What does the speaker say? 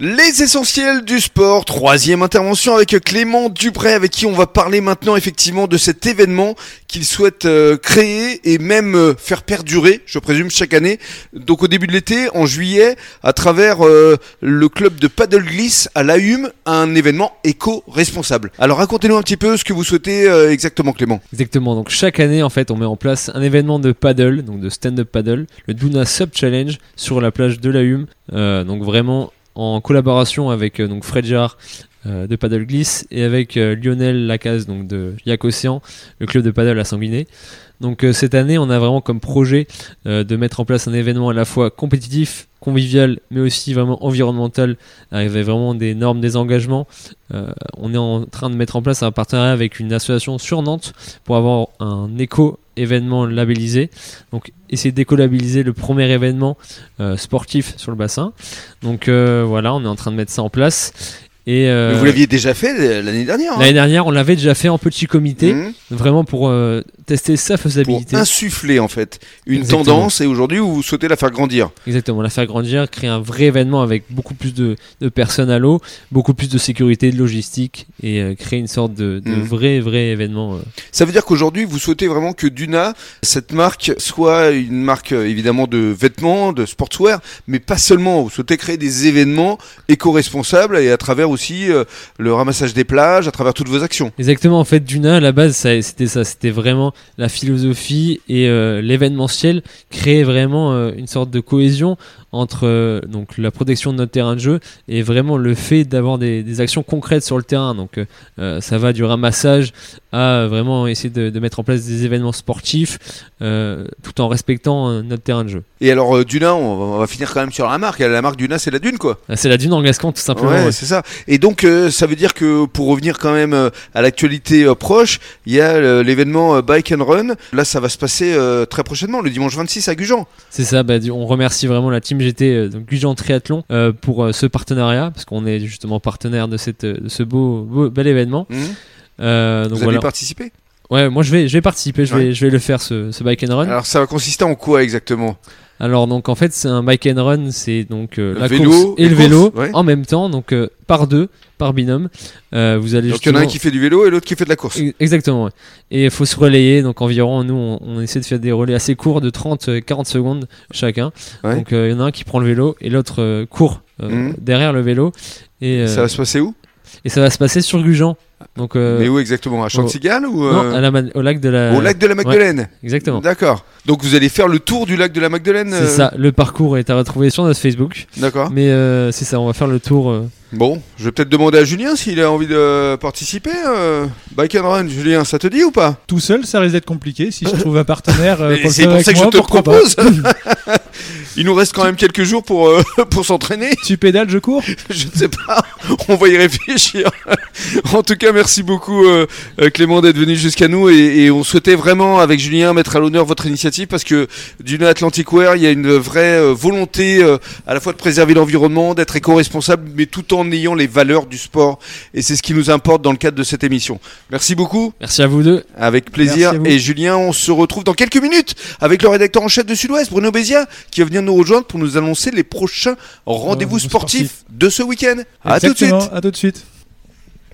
Les essentiels du sport, troisième intervention avec Clément Dubré avec qui on va parler maintenant effectivement de cet événement qu'il souhaite euh, créer et même euh, faire perdurer, je présume, chaque année. Donc au début de l'été, en juillet, à travers euh, le club de paddle glisse à l'AUM, un événement éco-responsable. Alors racontez-nous un petit peu ce que vous souhaitez exactement Clément. Exactement, donc chaque année en fait on met en place un événement de paddle, donc de stand-up paddle, le Duna Sub Challenge sur la plage de l'AUM. donc vraiment en collaboration avec euh, donc Fred Girard euh, de Paddle Glisse et avec euh, Lionel Lacaze donc de Yak Océan, le club de paddle à Sanguinet. Donc cette année, on a vraiment comme projet de mettre en place un événement à la fois compétitif, convivial, mais aussi vraiment environnemental, avec vraiment des normes, des engagements. on est en train de mettre en place un partenariat avec une association sur Nantes pour avoir un éco événement labellisé. Donc essayer d'écolabiliser le premier événement euh, sportif sur le bassin. Donc euh, voilà, on est en train de mettre ça en place. Et euh, vous l'aviez déjà fait l'année dernière hein? L'année dernière, on l'avait déjà fait en petit comité, mmh. vraiment pour tester sa faisabilité. Pour insuffler en fait une tendance et aujourd'hui vous souhaitez la faire grandir. Exactement, la faire grandir, créer un vrai événement avec beaucoup plus de, personnes à l'eau, beaucoup plus de sécurité, de logistique et euh, créer une sorte de, de mmh. vrai, vrai événement. Euh. Ça veut dire qu'aujourd'hui vous souhaitez vraiment que Duna, cette marque, soit une marque euh, évidemment de vêtements, de sportswear, mais pas seulement. Vous souhaitez créer des événements éco-responsables et à travers aussi le ramassage des plages, à travers toutes vos actions. Exactement, en fait Duna à la base c'était ça, c'était vraiment la philosophie et euh, l'événementiel créer vraiment euh, une sorte de cohésion entre euh, donc la protection de notre terrain de jeu et vraiment le fait d'avoir des, actions concrètes sur le terrain. Donc ça va du ramassage à vraiment essayer de, mettre en place des événements sportifs tout en respectant notre terrain de jeu. Et alors Duna, on va, finir quand même sur la marque. La marque Duna, c'est la Dune quoi. Ah, c'est la Dune en Gascon tout simplement. Ouais, c'est ça. Et donc ça veut dire que pour revenir quand même à l'actualité proche, il y a l'événement Bike Run. Là, ça va se passer euh, très prochainement, le dimanche 26 à Gujan. C'est ça, bah, on remercie vraiment la team GT, euh, donc Gujan Triathlon, euh, pour ce partenariat, parce qu'on est justement partenaire de, cette, ce beau, bel événement. Mmh. donc Vous allez participer Ouais, moi je vais, je vais participer, je, vais, je vais le faire ce, ce bike and run. Alors ça va consister en quoi exactement? Alors donc en fait c'est un bike and run, c'est donc la vélo course et le vélo en même temps, donc par deux, par binôme. Euh, vous allez donc il y en a un qui fait du vélo et l'autre qui fait de la course. Exactement. Et il faut se relayer. Donc environ, nous, on, essaie de faire des relais assez courts de 30-40 secondes chacun. Donc euh, il y en a un qui prend le vélo et l'autre euh, court mhm. derrière le vélo. Et, ça va se passer où? Et ça va se passer sur Gujan. Donc, Mais où exactement? À Chantigal ou non, au lac de la. Au lac de la Magdeleine. exactement. D'accord. Donc vous allez faire le tour du lac de la Magdeleine. C'est ça. Le parcours est à retrouver sur notre Facebook. D'accord. Mais c'est ça. On va faire le tour. Bon, je vais peut-être demander à Julien s'il a envie de participer. Euh, bike and Run, Julien, ça te dit ou pas? Tout seul, ça risque d'être compliqué. Si je trouve un partenaire, euh, c'est pour ça que je te propose. Il nous reste quand même quelques jours pour, euh, pour s'entraîner. Tu pédales, je cours? Je ne sais pas. On va y réfléchir. en tout cas, merci beaucoup Clément d'être venu jusqu'à nous et, on souhaitait vraiment avec Julien mettre à l'honneur votre initiative parce que du Atlantic Wear, il y a une vraie volonté à la fois de préserver l'environnement, d'être éco-responsable, mais tout en en ayant les valeurs du sport. Et c'est ce qui nous importe dans le cadre de cette émission. Merci beaucoup. Merci à vous deux. Avec plaisir. Et Julien, on se retrouve dans quelques minutes avec le rédacteur en chef de Sud-Ouest, Bruno Bézia, qui va venir nous rejoindre pour nous annoncer les prochains rendez-vous sportifs, de ce week-end. À tout de suite. À tout de suite.